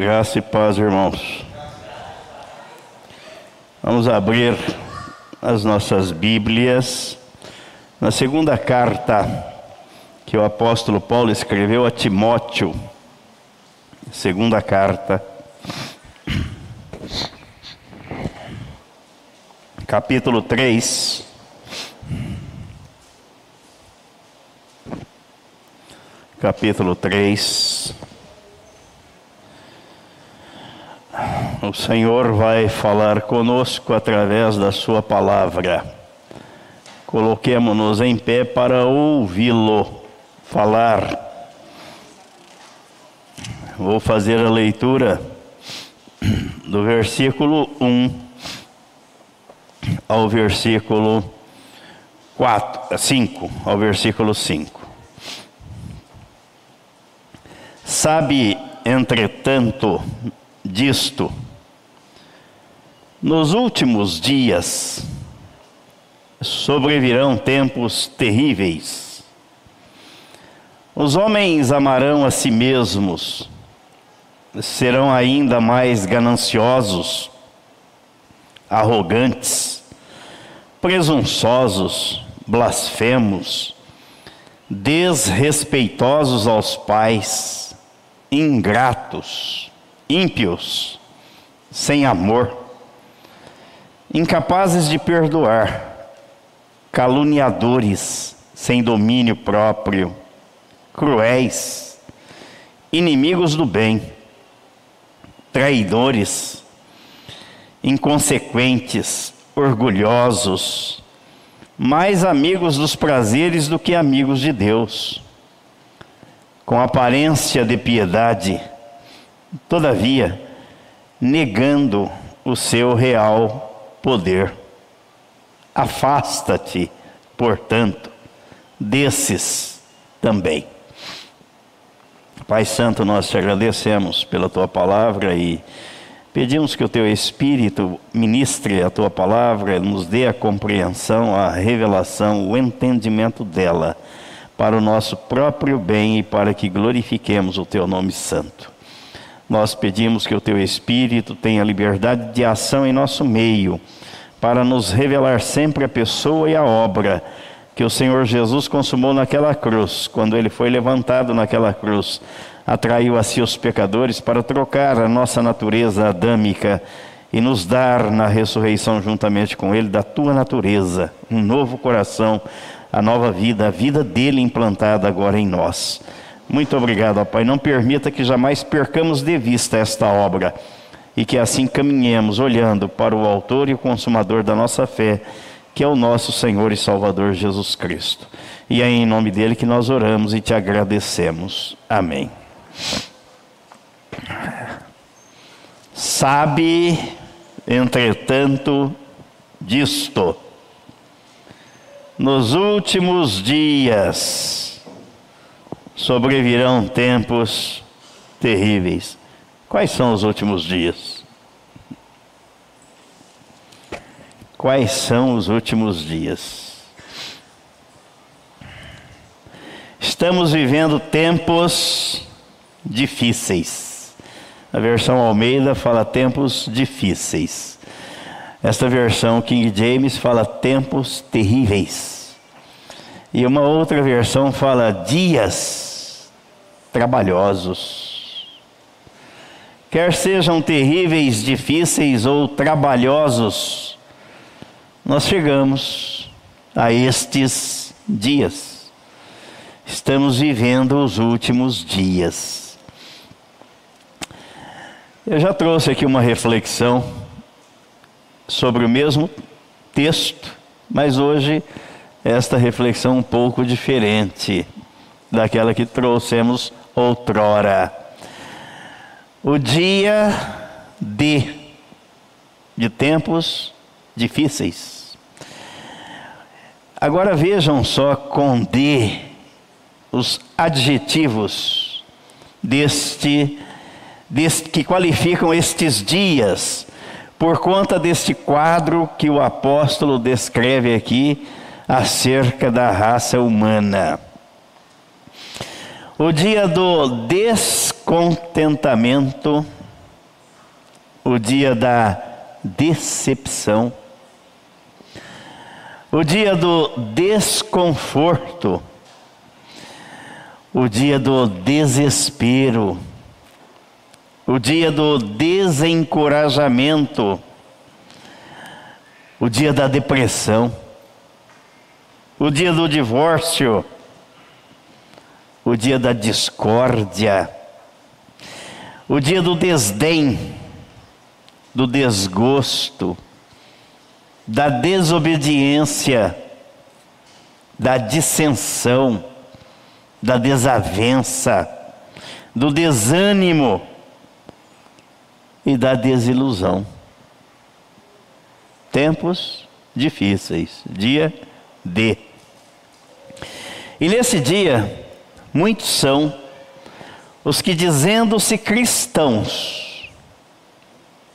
Graça e paz, irmãos. Vamos abrir as nossas Bíblias na segunda carta que o apóstolo Paulo escreveu a Timóteo. Segunda carta, capítulo 3. Capítulo 3. O Senhor vai falar conosco através da Sua palavra. Coloquemos-nos em pé para ouvi-lo falar. Vou fazer a leitura do versículo 1 ao versículo 4, 5, ao versículo 5. Sabe, entretanto, disto, nos últimos dias sobrevirão tempos terríveis. Os homens amarão a si mesmos, serão ainda mais gananciosos, arrogantes, presunçosos, blasfemos, desrespeitosos aos pais, ingratos, ímpios, sem amor incapazes de perdoar, caluniadores, sem domínio próprio, cruéis, inimigos do bem, traidores, inconsequentes, orgulhosos, mais amigos dos prazeres do que amigos de Deus, com aparência de piedade, todavia, negando o seu real poder. Afasta-te, portanto, desses também. Pai Santo, nós te agradecemos pela tua palavra e pedimos que o teu Espírito ministre a tua palavra, nos dê a compreensão, a revelação, o entendimento dela, para o nosso próprio bem e para que glorifiquemos o teu nome santo. Nós pedimos que o teu Espírito tenha liberdade de ação em nosso meio, para nos revelar sempre a pessoa e a obra que o Senhor Jesus consumou naquela cruz, quando ele foi levantado naquela cruz, atraiu a si os pecadores para trocar a nossa natureza adâmica e nos dar na ressurreição juntamente com ele da tua natureza, um novo coração, a nova vida, a vida dele implantada agora em nós. Muito obrigado, Pai. Não permita que jamais percamos de vista esta obra e que assim caminhemos olhando para o Autor e o Consumador da nossa fé, que é o nosso Senhor e Salvador Jesus Cristo. E é em nome dele que nós oramos e te agradecemos. Amém. Sabe, entretanto, disto, nos últimos dias, sobrevirão tempos terríveis. Quais são os últimos dias? Quais são os últimos dias? Estamos vivendo tempos difíceis. A versão Almeida fala tempos difíceis. Esta versão King James fala tempos terríveis. E uma outra versão fala dias trabalhosos. Quer sejam terríveis, difíceis ou trabalhosos, nós chegamos a estes dias. Estamos vivendo os últimos dias. Eu já trouxe aqui uma reflexão sobre o mesmo texto, mas hoje esta reflexão um pouco diferente daquela que trouxemos outrora. O dia de, de tempos difíceis. Agora vejam só com D os adjetivos deste, deste que qualificam estes dias por conta deste quadro que o apóstolo descreve aqui acerca da raça humana. O dia do descontentamento o dia da decepção, o dia do desconforto, o dia do desespero, o dia do desencorajamento, o dia da depressão, o dia do divórcio, o dia da discórdia, o dia do desdém, do desgosto, da desobediência, da dissensão, da desavença, do desânimo e da desilusão. Tempos difíceis, dia D. E nesse dia, muitos são os que, dizendo-se cristãos,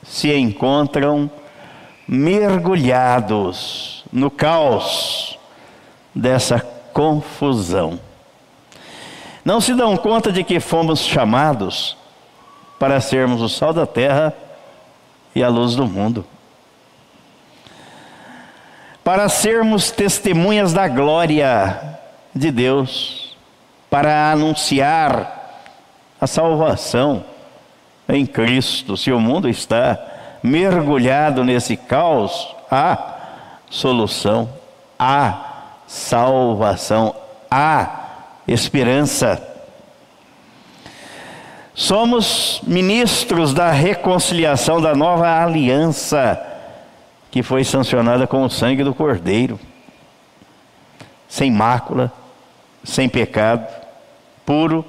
se encontram mergulhados no caos dessa confusão. Não se dão conta de que fomos chamados para sermos o sal da terra e a luz do mundo. Para sermos testemunhas da glória de Deus, para anunciar a salvação em Cristo. Se o mundo está mergulhado nesse caos, há solução, há salvação, há esperança. Somos ministros da reconciliação da nova aliança que foi sancionada com o sangue do Cordeiro, sem mácula, sem pecado, puro,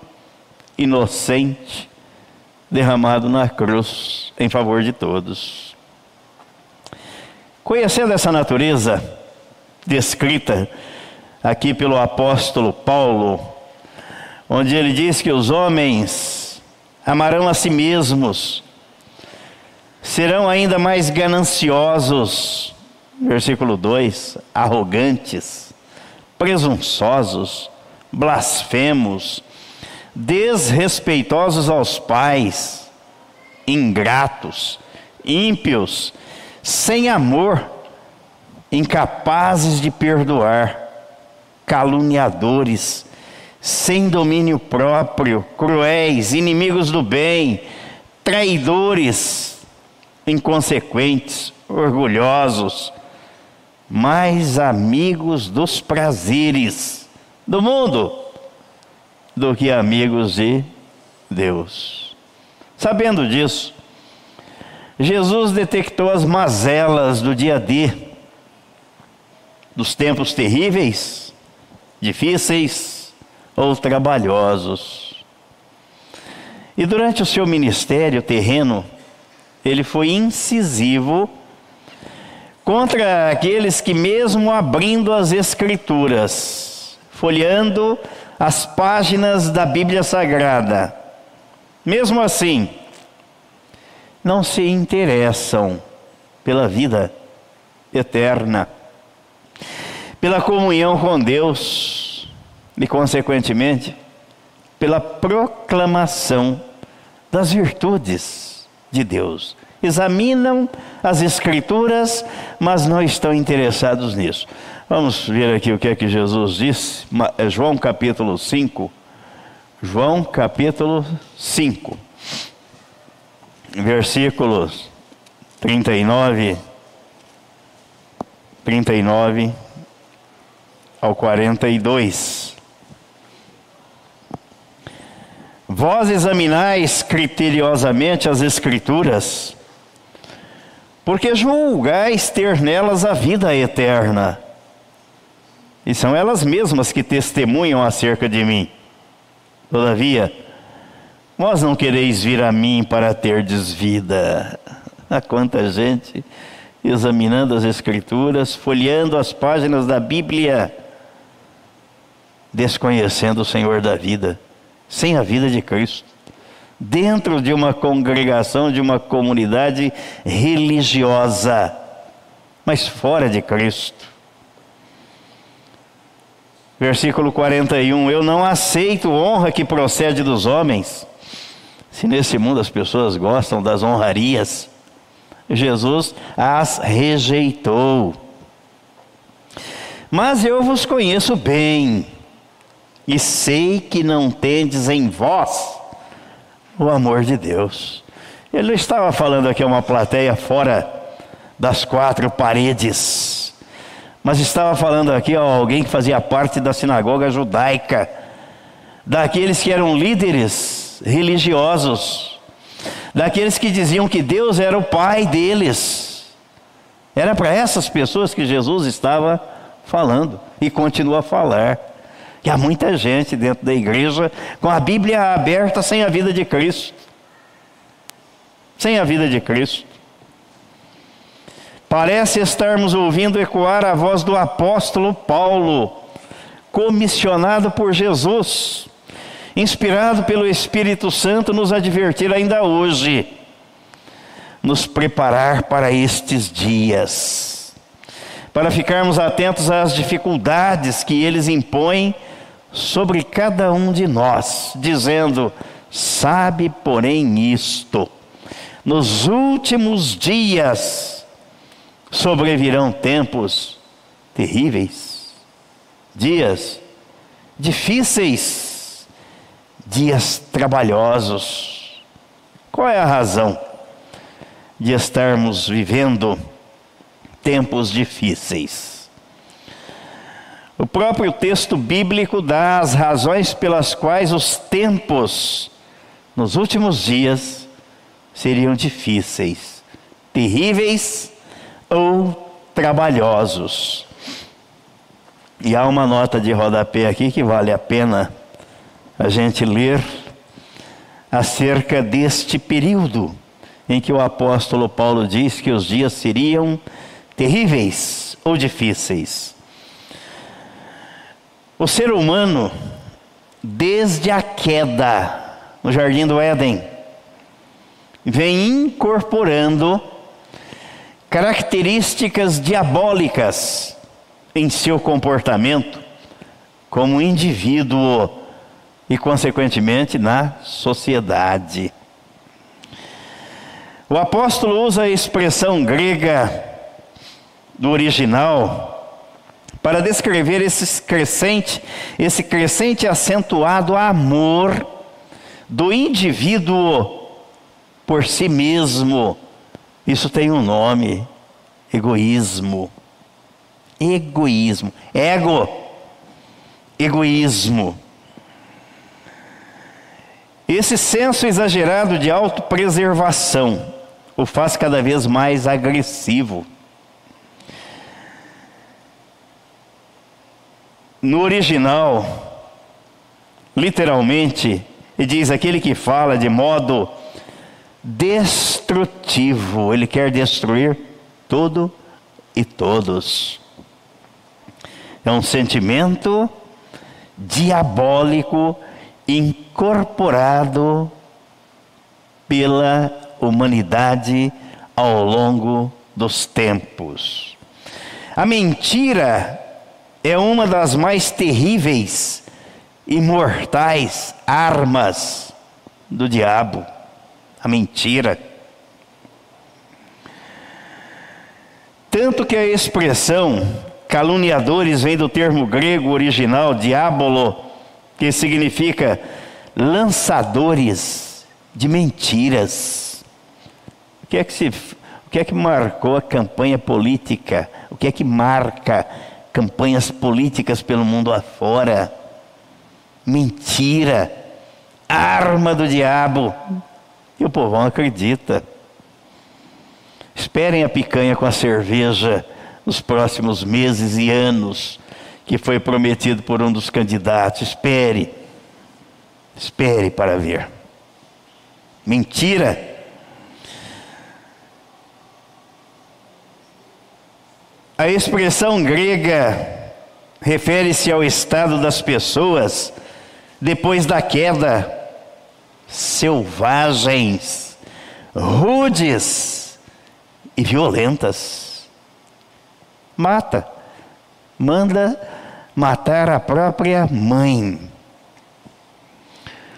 inocente, derramado na cruz em favor de todos. Conhecendo essa natureza descrita aqui pelo apóstolo Paulo, onde ele diz que os homens amarão a si mesmos, serão ainda mais gananciosos, versículo 2, arrogantes, presunçosos, blasfemos, desrespeitosos aos pais, ingratos, ímpios, sem amor, incapazes de perdoar, caluniadores, sem domínio próprio, cruéis, inimigos do bem, traidores, inconsequentes, orgulhosos, mais amigos dos prazeres do mundo do que amigos de Deus. Sabendo disso, Jesus detectou as mazelas do dia D, dos tempos terríveis, difíceis ou trabalhosos. E durante o seu ministério terreno, ele foi incisivo contra aqueles que, mesmo abrindo as Escrituras, folheando as páginas da Bíblia Sagrada, mesmo assim, não se interessam pela vida eterna, pela comunhão com Deus e, consequentemente, pela proclamação das virtudes de Deus. Examinam as Escrituras, mas não estão interessados nisso. Vamos ver aqui o que é que Jesus disse, é João capítulo 5. João capítulo 5, versículos 39, 39 ao 42. Vós examinais criteriosamente as Escrituras, porque julgais ter nelas a vida eterna e são elas mesmas que testemunham acerca de mim. Todavia, vós não quereis vir a mim para ter desvida. Há quanta gente examinando as Escrituras, folheando as páginas da Bíblia, desconhecendo o Senhor da vida, sem a vida de Cristo, dentro de uma congregação, de uma comunidade religiosa, mas fora de Cristo. Versículo 41: Eu não aceito honra que procede dos homens. Se nesse mundo as pessoas gostam das honrarias, Jesus as rejeitou. Mas eu vos conheço bem, e sei que não tendes em vós o amor de Deus. Ele não estava falando aqui uma plateia fora das quatro paredes, mas estava falando aqui a alguém que fazia parte da sinagoga judaica, daqueles que eram líderes religiosos, daqueles que diziam que Deus era o pai deles. Era para essas pessoas que Jesus estava falando e continua a falar. E há muita gente dentro da igreja com a Bíblia aberta sem a vida de Cristo. Sem a vida de Cristo. Parece estarmos ouvindo ecoar a voz do apóstolo Paulo, comissionado por Jesus, inspirado pelo Espírito Santo, nos advertir ainda hoje, nos preparar para estes dias, para ficarmos atentos às dificuldades que eles impõem sobre cada um de nós, dizendo: Sabe, porém, isto, nos últimos dias sobrevirão tempos terríveis, dias difíceis, dias trabalhosos. Qual é a razão de estarmos vivendo tempos difíceis? O próprio texto bíblico dá as razões pelas quais os tempos nos últimos dias seriam difíceis, terríveis ou trabalhosos. E há uma nota de rodapé aqui que vale a pena a gente ler acerca deste período em que o apóstolo Paulo diz que os dias seriam terríveis ou difíceis. O ser humano, desde a queda no jardim do Éden, vem incorporando características diabólicas em seu comportamento como indivíduo e, consequentemente, na sociedade. O apóstolo usa a expressão grega do original para descrever esse crescente, esse crescente acentuado amor do indivíduo por si mesmo. Isso tem um nome: egoísmo. Egoísmo. Ego. Egoísmo. Esse senso exagerado de autopreservação o faz cada vez mais agressivo. No original, literalmente, diz aquele que fala de modo destrutivo, ele quer destruir tudo e todos. É um sentimento diabólico incorporado pela humanidade ao longo dos tempos. A mentira é uma das mais terríveis e mortais armas do diabo a mentira. Tanto que a expressão caluniadores vem do termo grego original diabolo, que significa lançadores de mentiras. O que é que se o que é que marcou a campanha política? O que é que marca campanhas políticas pelo mundo afora. Mentira, arma do diabo. E o povão acredita. Esperem a picanha com a cerveja nos próximos meses e anos, que foi prometido por um dos candidatos. Espere, espere para ver. Mentira. A expressão grega refere-se ao estado das pessoas depois da queda, selvagens, rudes e violentas. Mata, manda matar a própria mãe.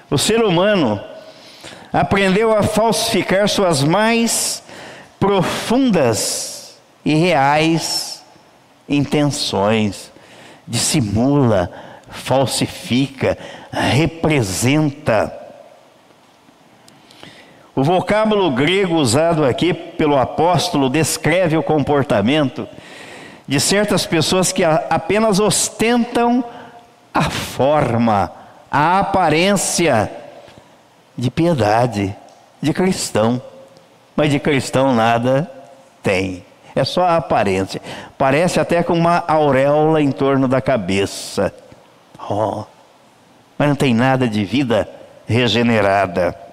O ser humano aprendeu a falsificar suas mais profundas e reais intenções, dissimula, falsifica, representa. O vocábulo grego usado aqui pelo apóstolo descreve o comportamento de certas pessoas que apenas ostentam a forma, a aparência de piedade, de cristão, mas de cristão nada tem. É só a aparência. Parece até com uma auréola em torno da cabeça. Oh, mas não tem nada de vida regenerada.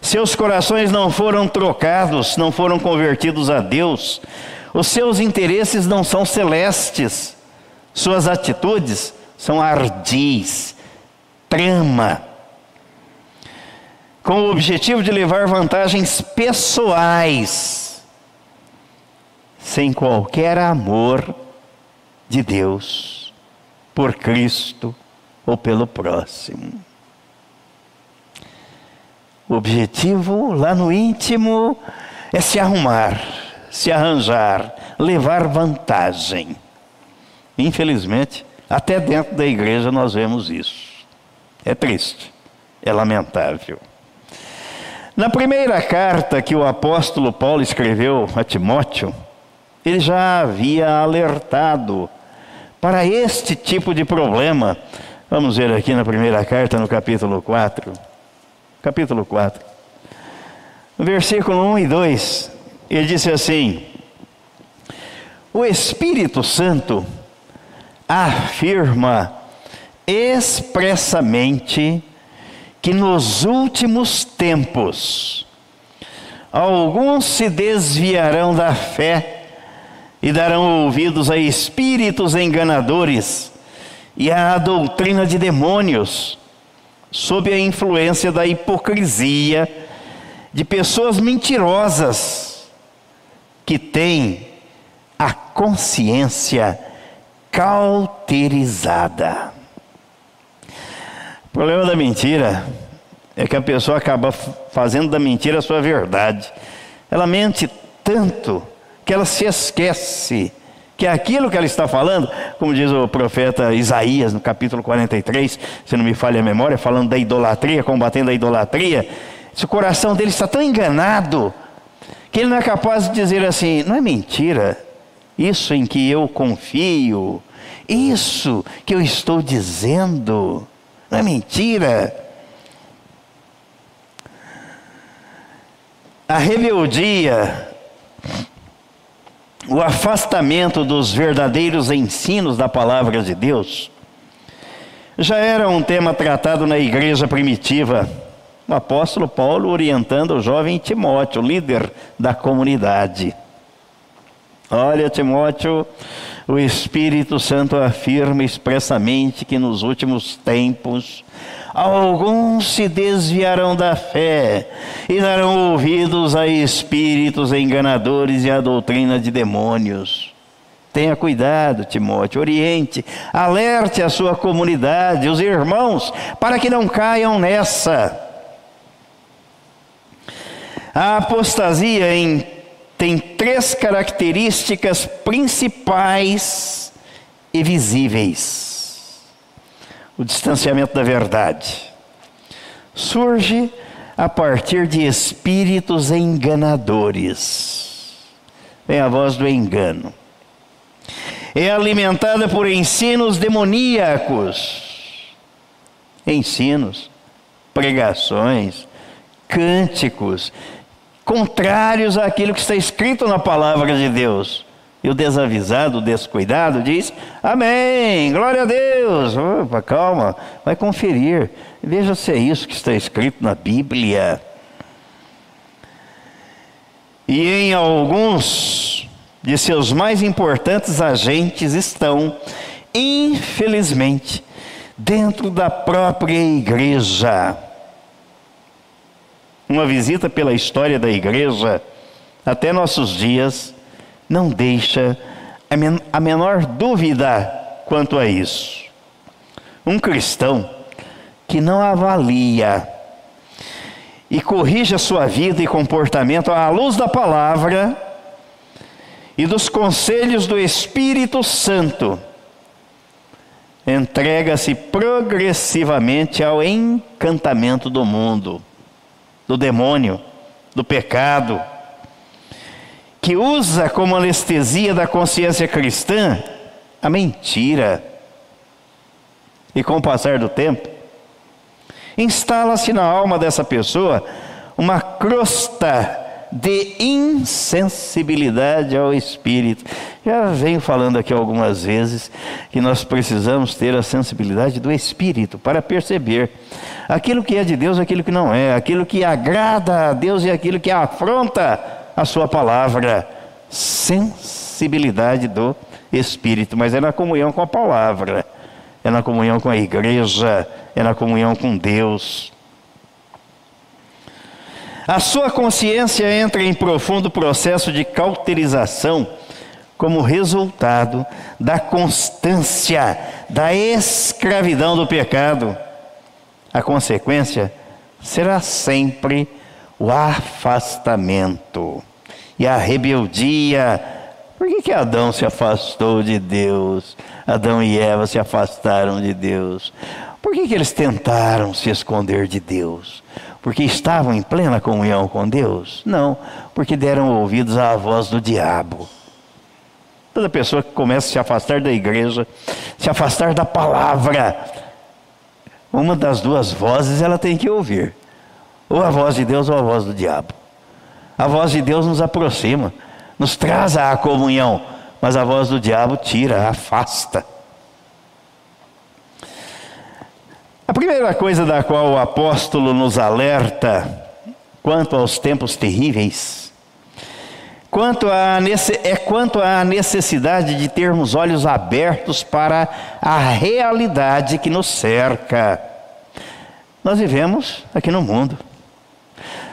Seus corações não foram trocados, não foram convertidos a Deus. Os seus interesses não são celestes. Suas atitudes são ardis, trama, com o objetivo de levar vantagens pessoais, sem qualquer amor de Deus, por Cristo ou pelo próximo. O objetivo lá no íntimo é se arrumar, se arranjar, levar vantagem. Infelizmente, até dentro da igreja nós vemos isso. É triste, é lamentável. Na primeira carta que o apóstolo Paulo escreveu a Timóteo, ele já havia alertado para este tipo de problema. Vamos ver aqui na primeira carta, no capítulo 4. Capítulo 4. No versículo 1 e 2, ele disse assim: O Espírito Santo afirma expressamente que nos últimos tempos alguns se desviarão da fé e darão ouvidos a espíritos enganadores e à doutrina de demônios, sob a influência da hipocrisia de pessoas mentirosas que têm a consciência cauterizada. O problema da mentira é que a pessoa acaba fazendo da mentira a sua verdade. Ela mente tanto que ela se esquece que aquilo que ela está falando, como diz o profeta Isaías no capítulo 43, se não me falha a memória, falando da idolatria, combatendo a idolatria, se o coração dele está tão enganado que ele não é capaz de dizer assim: não é mentira, isso em que eu confio, isso que eu estou dizendo. Não é mentira. A rebeldia, o afastamento dos verdadeiros ensinos da palavra de Deus, já era um tema tratado na igreja primitiva. O apóstolo Paulo orientando o jovem Timóteo, líder da comunidade. Olha, Timóteo, o Espírito Santo afirma expressamente que nos últimos tempos alguns se desviarão da fé e darão ouvidos a espíritos enganadores e à doutrina de demônios. Tenha cuidado, Timóteo, oriente, alerte a sua comunidade, os irmãos, para que não caiam nessa. A apostasia em tem três características principais e visíveis. O distanciamento da verdade surge a partir de espíritos enganadores. Vem a voz do engano. É alimentada por ensinos demoníacos. Ensinos, pregações, cânticos, contrários àquilo que está escrito na palavra de Deus. E o desavisado, o descuidado diz: Amém, glória a Deus. Opa, calma, vai conferir. Veja se é isso que está escrito na Bíblia. E em alguns de seus mais importantes agentes estão, infelizmente, dentro da própria igreja uma visita pela história da igreja até nossos dias não deixa a, men a menor dúvida quanto a isso. Um cristão que não avalia e corrija sua vida e comportamento à luz da palavra e dos conselhos do Espírito Santo, entrega-se progressivamente ao encantamento do mundo, do demônio, do pecado, que usa como anestesia da consciência cristã a mentira. E com o passar do tempo, instala-se na alma dessa pessoa uma crosta de insensibilidade ao Espírito. Já venho falando aqui algumas vezes que nós precisamos ter a sensibilidade do Espírito para perceber aquilo que é de Deus, aquilo que não é, aquilo que agrada a Deus e aquilo que afronta a Sua palavra. Sensibilidade do Espírito, mas é na comunhão com a palavra é na comunhão com a igreja, é na comunhão com Deus. A sua consciência entra em profundo processo de cauterização como resultado da constância da escravidão do pecado. A consequência será sempre o afastamento e a rebeldia por que, que Adão se afastou de Deus? Adão e Eva se afastaram de Deus. Por que, que eles tentaram se esconder de Deus? Porque estavam em plena comunhão com Deus? Não, porque deram ouvidos à voz do diabo. Toda pessoa que começa a se afastar da igreja, se afastar da palavra, uma das duas vozes ela tem que ouvir: ou a voz de Deus ou a voz do diabo. A voz de Deus nos aproxima nos traz à comunhão, mas a voz do diabo tira, afasta. A primeira coisa da qual o apóstolo nos alerta quanto aos tempos terríveis, quanto a, é quanto à necessidade de termos olhos abertos para a realidade que nos cerca. Nós vivemos aqui no mundo.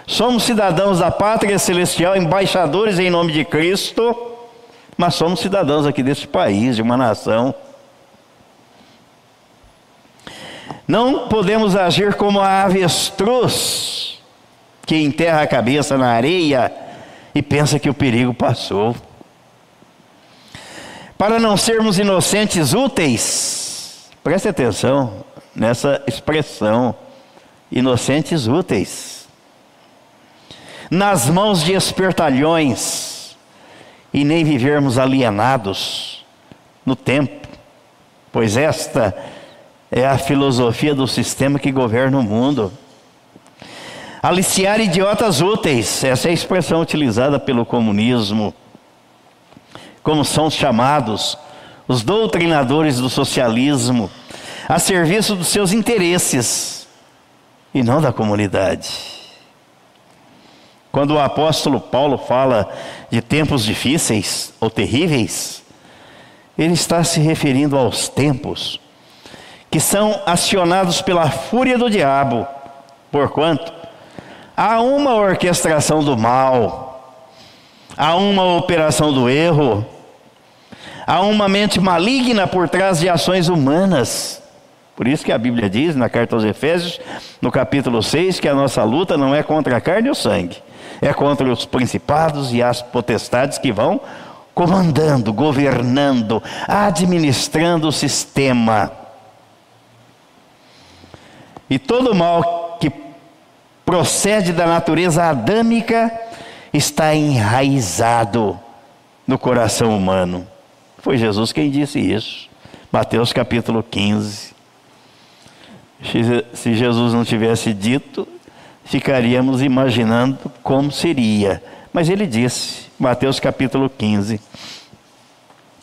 Somos cidadãos da pátria celestial, embaixadores em nome de Cristo, mas somos cidadãos aqui desse país, de uma nação. Não podemos agir como a avestruz que enterra a cabeça na areia e pensa que o perigo passou. Para não sermos inocentes úteis, preste atenção nessa expressão, inocentes úteis nas mãos de espertalhões e nem vivermos alienados no tempo, pois esta é a filosofia do sistema que governa o mundo. Aliciar idiotas úteis, essa é a expressão utilizada pelo comunismo, como são chamados os doutrinadores do socialismo, a serviço dos seus interesses e não da comunidade. Quando o apóstolo Paulo fala de tempos difíceis ou terríveis, ele está se referindo aos tempos que são acionados pela fúria do diabo, porquanto há uma orquestração do mal, há uma operação do erro, há uma mente maligna por trás de ações humanas. Por isso que a Bíblia diz na carta aos Efésios, no capítulo 6, que a nossa luta não é contra a carne e o sangue, é contra os principados e as potestades que vão comandando, governando, administrando o sistema. E todo mal que procede da natureza adâmica está enraizado no coração humano. Foi Jesus quem disse isso. Mateus capítulo 15. Se Jesus não tivesse dito, ficaríamos imaginando como seria. Mas ele disse, Mateus capítulo 15,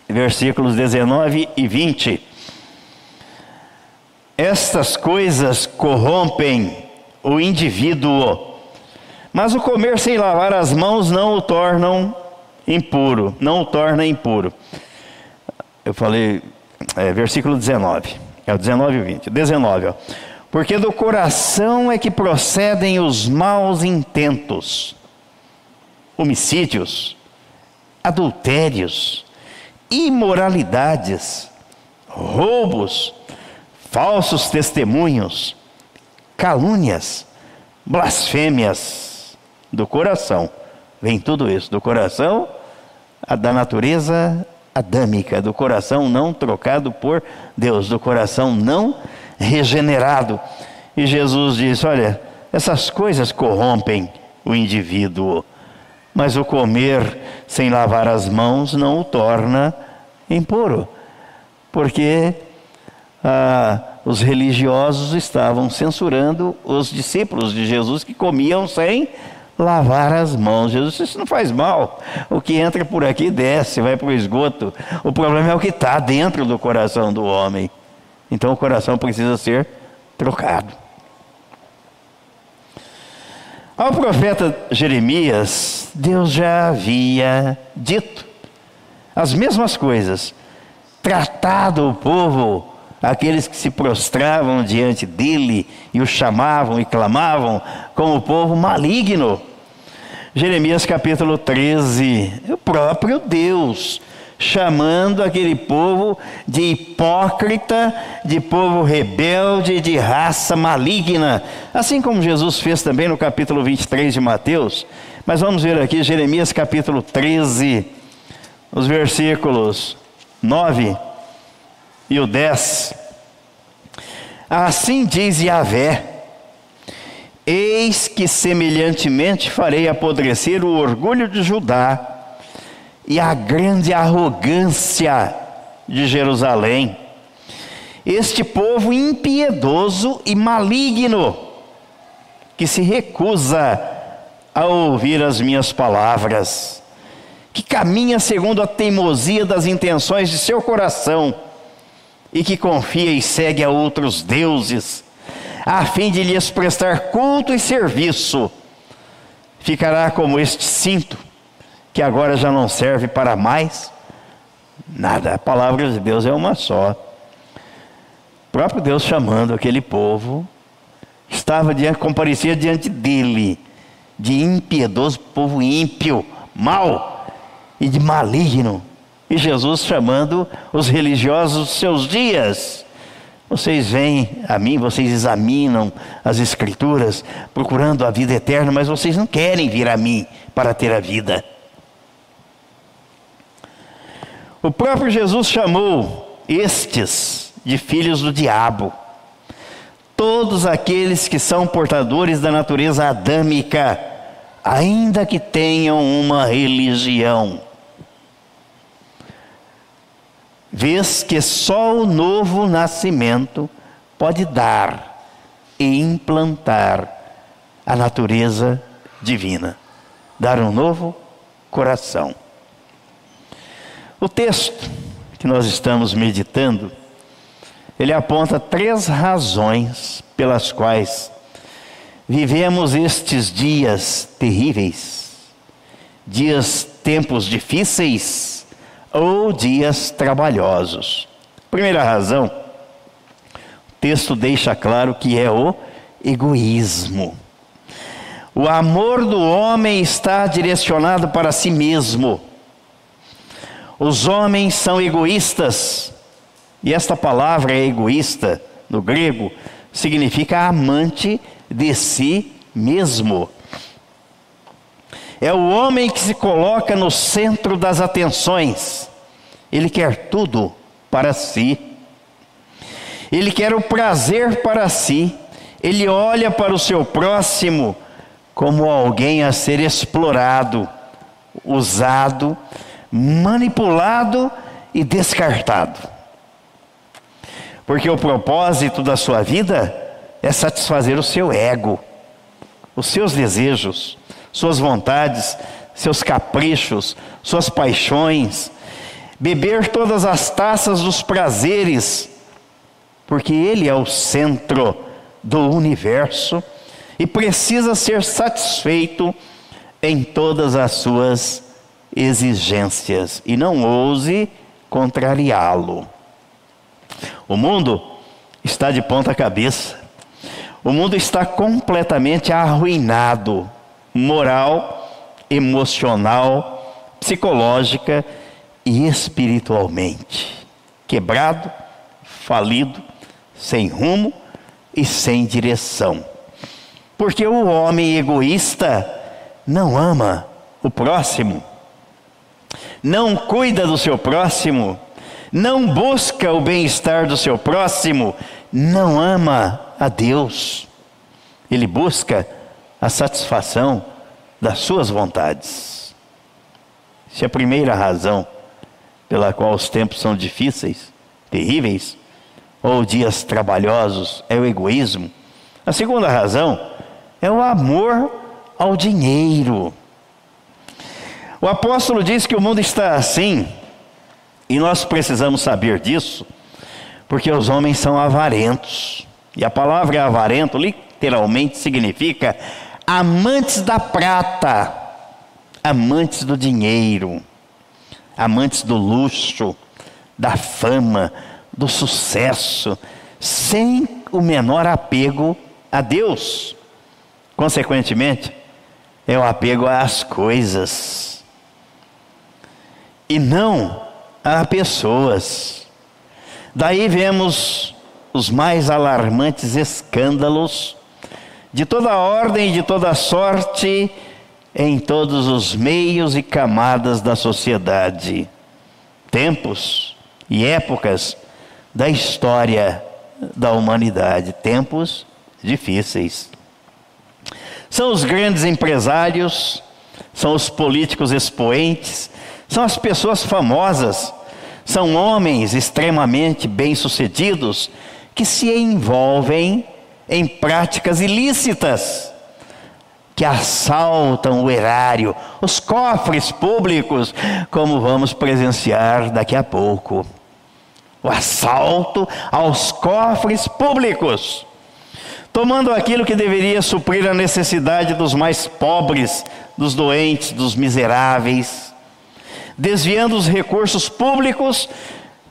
versículos 19 e 20: Estas coisas corrompem o indivíduo, mas o comer sem lavar as mãos não o tornam impuro, não o torna impuro. Eu falei, é, versículo 19, é o 19 e 20. 19, ó porque do coração é que procedem os maus intentos, homicídios, adultérios, imoralidades, roubos, falsos testemunhos, calúnias, blasfêmias do coração. Vem tudo isso do coração, da natureza adâmica, do coração não trocado por Deus, do coração não regenerado. E Jesus diz: Olha, essas coisas corrompem o indivíduo, mas o comer sem lavar as mãos não o torna impuro, porque ah, os religiosos estavam censurando os discípulos de Jesus que comiam sem lavar as mãos. Jesus disse: Isso não faz mal. O que entra por aqui desce, vai para o esgoto. O problema é o que está dentro do coração do homem. Então o coração precisa ser trocado. Ao profeta Jeremias, Deus já havia dito as mesmas coisas, tratado o povo, aqueles que se prostravam diante dele e o chamavam e clamavam, como povo maligno. Jeremias capítulo 13, o próprio Deus chamando aquele povo de hipócrita, de povo rebelde, de raça maligna, assim como Jesus fez também no capítulo 23 de Mateus. Mas vamos ver aqui Jeremias capítulo 13, os versículos 9 e o 10. Assim diz Yahvé: Eis que semelhantemente farei apodrecer o orgulho de Judá e a grande arrogância de Jerusalém. Este povo impiedoso e maligno, que se recusa a ouvir as minhas palavras, que caminha segundo a teimosia das intenções de seu coração e que confia e segue a outros deuses, a fim de lhes prestar culto e serviço, ficará como este cinto que agora já não serve para mais nada. A palavra de Deus é uma só. O próprio Deus chamando aquele povo, estava diante, comparecia diante dele, de impiedoso povo ímpio, mau e de maligno. E Jesus chamando os religiosos dos seus dias. Vocês vêm a mim, vocês examinam as Escrituras, procurando a vida eterna, mas vocês não querem vir a mim para ter a vida. O próprio Jesus chamou estes de filhos do diabo. Todos aqueles que são portadores da natureza adâmica, ainda que tenham uma religião. Vês que só o novo nascimento pode dar e implantar a natureza divina, dar um novo coração. O texto que nós estamos meditando, ele aponta três razões pelas quais vivemos estes dias terríveis, dias, tempos difíceis ou dias trabalhosos. Primeira razão, o texto deixa claro que é o egoísmo. O amor do homem está direcionado para si mesmo os homens são egoístas. E esta palavra egoísta, no grego, significa amante de si mesmo. É o homem que se coloca no centro das atenções. Ele quer tudo para si. Ele quer o prazer para si. Ele olha para o seu próximo como alguém a ser explorado, usado manipulado e descartado. Porque o propósito da sua vida é satisfazer o seu ego, os seus desejos, suas vontades, seus caprichos, suas paixões, beber todas as taças dos prazeres, porque Ele é o centro do universo e precisa ser satisfeito em todas as suas exigências e não ouse contrariá-lo. O mundo está de ponta cabeça. O mundo está completamente arruinado, moral, emocional, psicológica e espiritualmente. Quebrado, falido, sem rumo e sem direção. Porque o homem egoísta não ama o próximo, não cuida do seu próximo, não busca o bem-estar do seu próximo, não ama a Deus. Ele busca a satisfação das suas vontades. Se a primeira razão pela qual os tempos são difíceis, terríveis, ou dias trabalhosos é o egoísmo, a segunda razão é o amor ao dinheiro. O apóstolo diz que o mundo está assim, e nós precisamos saber disso, porque os homens são avarentos. E a palavra avarento literalmente significa amantes da prata, amantes do dinheiro, amantes do luxo, da fama, do sucesso, sem o menor apego a Deus. Consequentemente, é o apego às coisas e não a pessoas. Daí vemos os mais alarmantes escândalos de toda ordem e de toda sorte em todos os meios e camadas da sociedade. Tempos e épocas da história da humanidade, tempos difíceis. São os grandes empresários, são os políticos expoentes, são as pessoas famosas, são homens extremamente bem-sucedidos que se envolvem em práticas ilícitas, que assaltam o erário, os cofres públicos, como vamos presenciar daqui a pouco. O assalto aos cofres públicos, tomando aquilo que deveria suprir a necessidade dos mais pobres, dos doentes, dos miseráveis, desviando os recursos públicos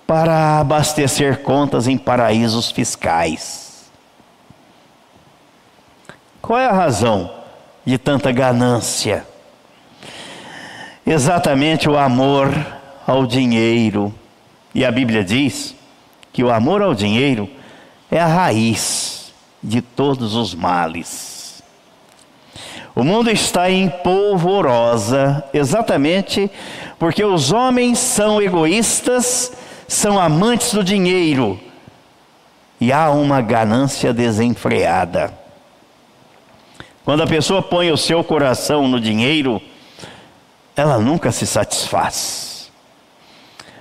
para abastecer contas em paraísos fiscais. Qual é a razão de tanta ganância? Exatamente o amor ao dinheiro. E a Bíblia diz que o amor ao dinheiro é a raiz de todos os males. O mundo está em polvorosa exatamente porque os homens são egoístas são amantes do dinheiro e há uma ganância desenfreada. Quando a pessoa põe o seu coração no dinheiro, ela nunca se satisfaz.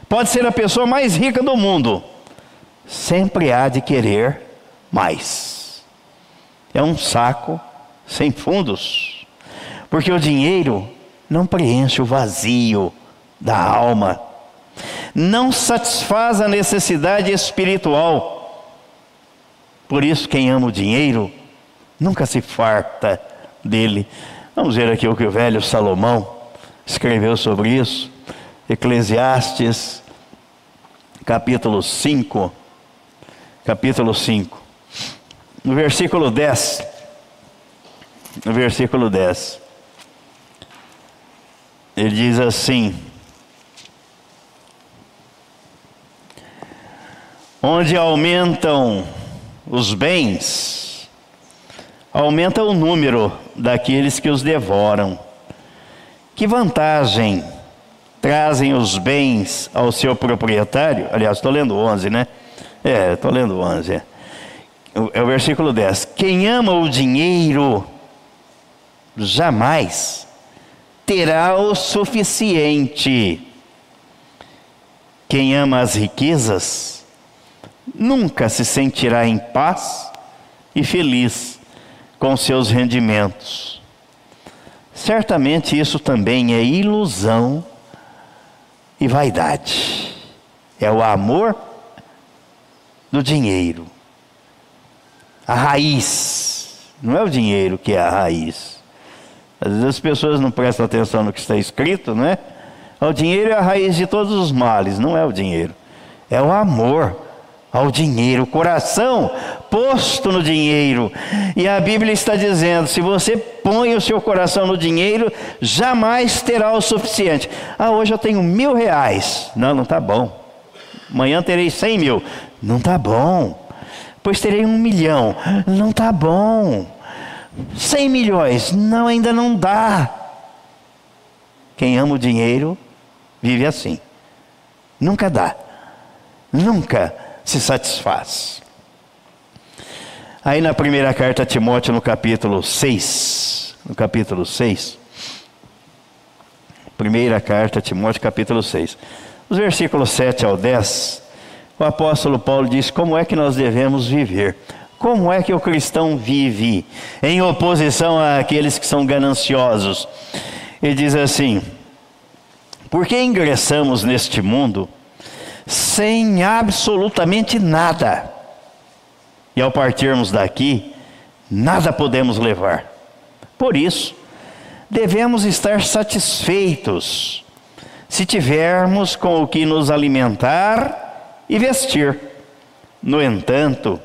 Pode ser a pessoa mais rica do mundo, sempre há de querer mais. É um saco sem fundos, porque o dinheiro não preenche o vazio da alma não satisfaz a necessidade espiritual. Por isso, quem ama o dinheiro nunca se farta dele. Vamos ver aqui o que o velho Salomão escreveu sobre isso. Eclesiastes, capítulo 5. Capítulo 5. No versículo 10. No versículo 10. Ele diz assim: onde aumentam os bens, aumenta o número daqueles que os devoram. Que vantagem trazem os bens ao seu proprietário? Aliás, estou lendo 11, né? É, estou lendo 11. É. é o versículo 10. Quem ama o dinheiro jamais terá o suficiente. Quem ama as riquezas nunca se sentirá em paz e feliz com seus rendimentos. Certamente isso também é ilusão e vaidade. É o amor do dinheiro. A raiz. Não é o dinheiro que é a raiz. Às vezes as pessoas não prestam atenção no que está escrito, não é? O dinheiro é a raiz de todos os males, não é o dinheiro. É o amor ao dinheiro, o coração posto no dinheiro. E a Bíblia está dizendo: se você põe o seu coração no dinheiro, jamais terá o suficiente. Ah, hoje eu tenho mil reais. Não, não está bom. Amanhã terei cem mil. Não está bom. Pois terei um milhão. Não está bom. 100 milhões, não, ainda não dá. Quem ama o dinheiro vive assim. Nunca dá. Nunca se satisfaz. Aí na primeira carta a Timóteo, no capítulo 6, no capítulo 6, primeira carta a Timóteo, capítulo 6, os versículos 7 ao 10, o apóstolo Paulo diz como é que nós devemos viver. Como é que o cristão vive em oposição àqueles que são gananciosos? Ele diz assim: Porque ingressamos neste mundo sem absolutamente nada, e ao partirmos daqui, nada podemos levar. Por isso, devemos estar satisfeitos se tivermos com o que nos alimentar e vestir. No entanto,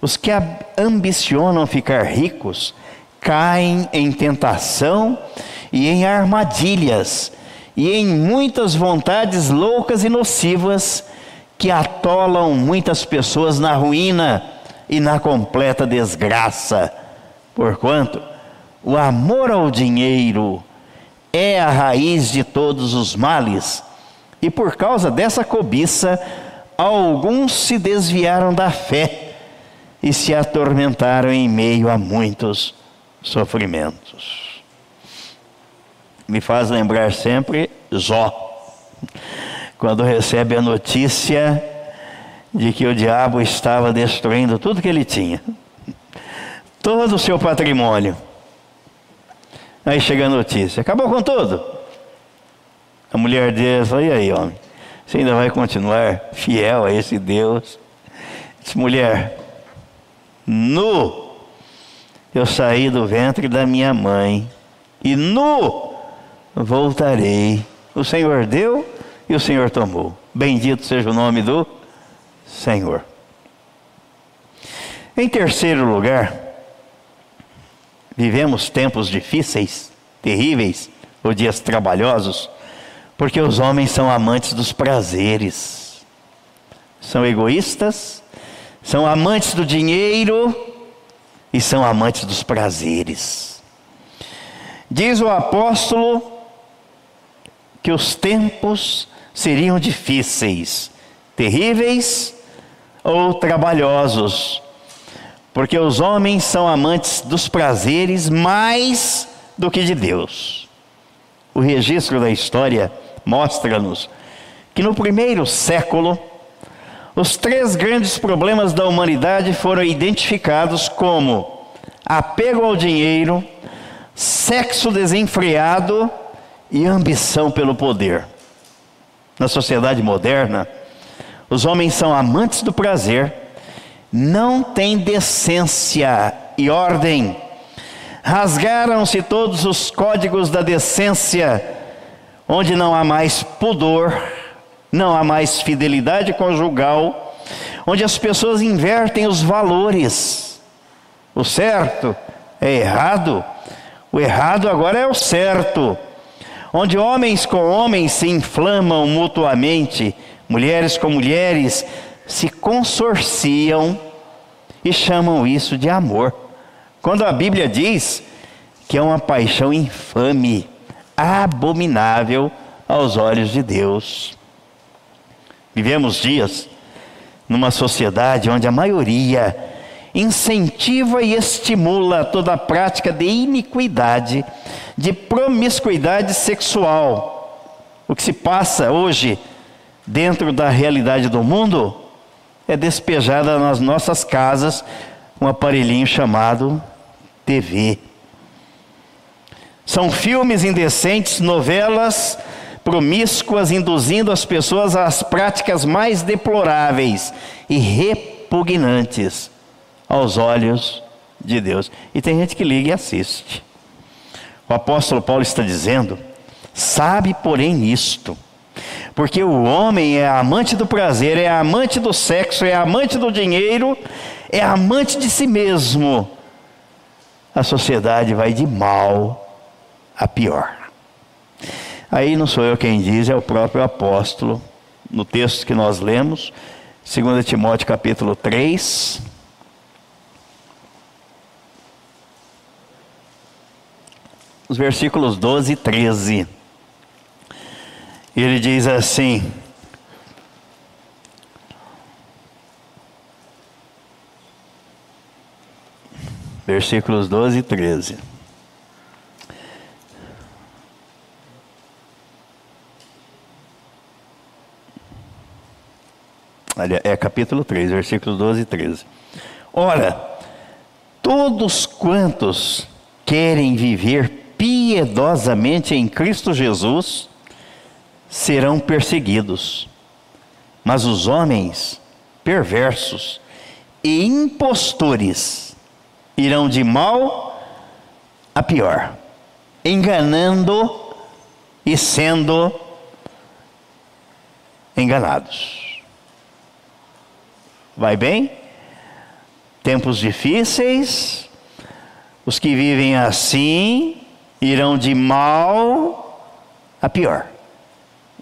os que ambicionam ficar ricos caem em tentação e em armadilhas e em muitas vontades loucas e nocivas que atolam muitas pessoas na ruína e na completa desgraça. Porquanto o amor ao dinheiro é a raiz de todos os males, e por causa dessa cobiça, alguns se desviaram da fé e se atormentaram em meio a muitos sofrimentos. Me faz lembrar sempre Jó, quando recebe a notícia de que o diabo estava destruindo tudo que ele tinha, todo o seu patrimônio. Aí chega a notícia: acabou com tudo. A mulher dele falou: e aí, homem? Você ainda vai continuar fiel a esse Deus? Disse, mulher, nu eu saí do ventre da minha mãe, e nu voltarei. O Senhor deu e o Senhor tomou. Bendito seja o nome do Senhor. Em terceiro lugar, vivemos tempos difíceis, terríveis, ou dias trabalhosos, porque os homens são amantes dos prazeres, são egoístas, são amantes do dinheiro e são amantes dos prazeres. Diz o apóstolo que os tempos seriam difíceis, terríveis ou trabalhosos, porque os homens são amantes dos prazeres mais do que de Deus. O registro da história mostra-nos que no primeiro século, os três grandes problemas da humanidade foram identificados como apego ao dinheiro, sexo desenfreado e ambição pelo poder. Na sociedade moderna, os homens são amantes do prazer, não têm decência e ordem. Rasgaram-se todos os códigos da decência, onde não há mais pudor, não há mais fidelidade conjugal, onde as pessoas invertem os valores. O certo é errado, o errado agora é o certo. Onde homens com homens se inflamam mutuamente, mulheres com mulheres se consorciam e chamam isso de amor. Quando a Bíblia diz que é uma paixão infame, abominável aos olhos de Deus. Vivemos dias numa sociedade onde a maioria incentiva e estimula toda a prática de iniquidade, de promiscuidade sexual. O que se passa hoje dentro da realidade do mundo é despejada nas nossas casas um aparelhinho chamado TV. São filmes indecentes, novelas promíscuas, induzindo as pessoas às práticas mais deploráveis e repugnantes aos olhos de Deus. E tem gente que liga e assiste. O apóstolo Paulo está dizendo: sabe, porém, isto. Porque o homem é amante do prazer, é amante do sexo, é amante do dinheiro, é amante de si mesmo. A sociedade vai de mal a pior. Aí não sou eu quem diz, é o próprio apóstolo, no texto que nós lemos, 2 Timóteo capítulo 3. os versículos 12 e 13. Ele diz assim: versículos 12 e 13. É capítulo 3, versículos 12 e 13. Ora, todos quantos querem viver piedosamente em Cristo Jesus serão perseguidos, mas os homens perversos e impostores irão de mal a pior, enganando e sendo enganados. Vai bem? Tempos difíceis, os que vivem assim irão de mal a pior.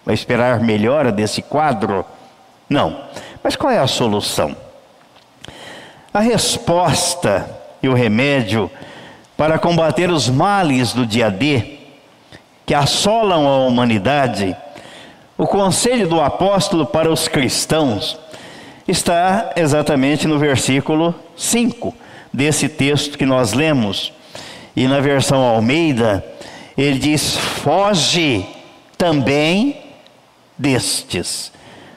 Vai esperar melhora desse quadro? Não. Mas qual é a solução? A resposta e o remédio para combater os males do dia D que assolam a humanidade, o conselho do apóstolo para os cristãos está exatamente no versículo 5 desse texto que nós lemos. E na versão Almeida, ele diz: foge também destes.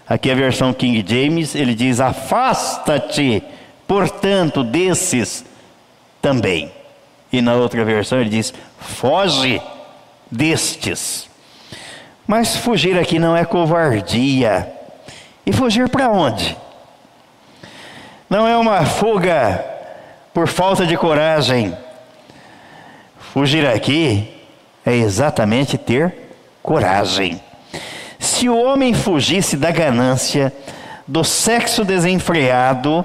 Aqui a versão King James, ele diz: afasta-te, portanto, desses também. E na outra versão ele diz: foge destes. Mas fugir aqui não é covardia. E fugir para onde? Não é uma fuga por falta de coragem. Fugir aqui é exatamente ter coragem. Se o homem fugisse da ganância, do sexo desenfreado,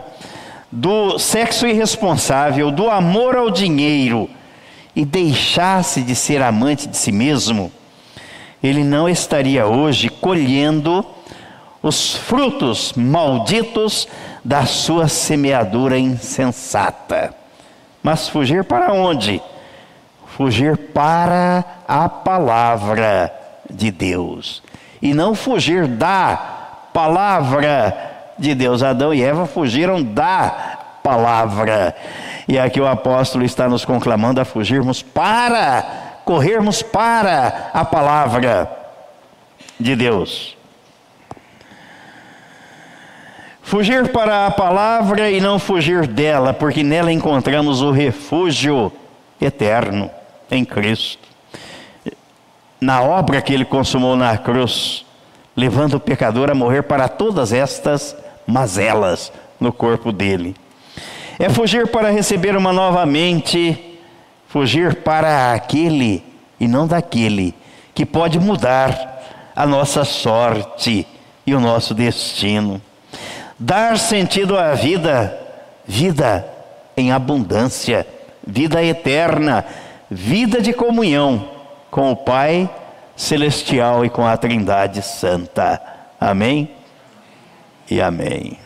do sexo irresponsável, do amor ao dinheiro e deixasse de ser amante de si mesmo, ele não estaria hoje colhendo os frutos malditos da sua semeadura insensata. Mas fugir para onde? Fugir para a palavra de Deus. E não fugir da palavra de Deus. Adão e Eva fugiram da palavra. E aqui o apóstolo está nos conclamando a fugirmos para, corrermos para a palavra de Deus. Fugir para a palavra e não fugir dela, porque nela encontramos o refúgio eterno em Cristo. Na obra que ele consumou na cruz, levando o pecador a morrer para todas estas mazelas no corpo dele. É fugir para receber uma nova mente, fugir para aquele e não daquele que pode mudar a nossa sorte e o nosso destino. Dar sentido à vida, vida em abundância, vida eterna, vida de comunhão com o Pai celestial e com a Trindade Santa. Amém? e amém.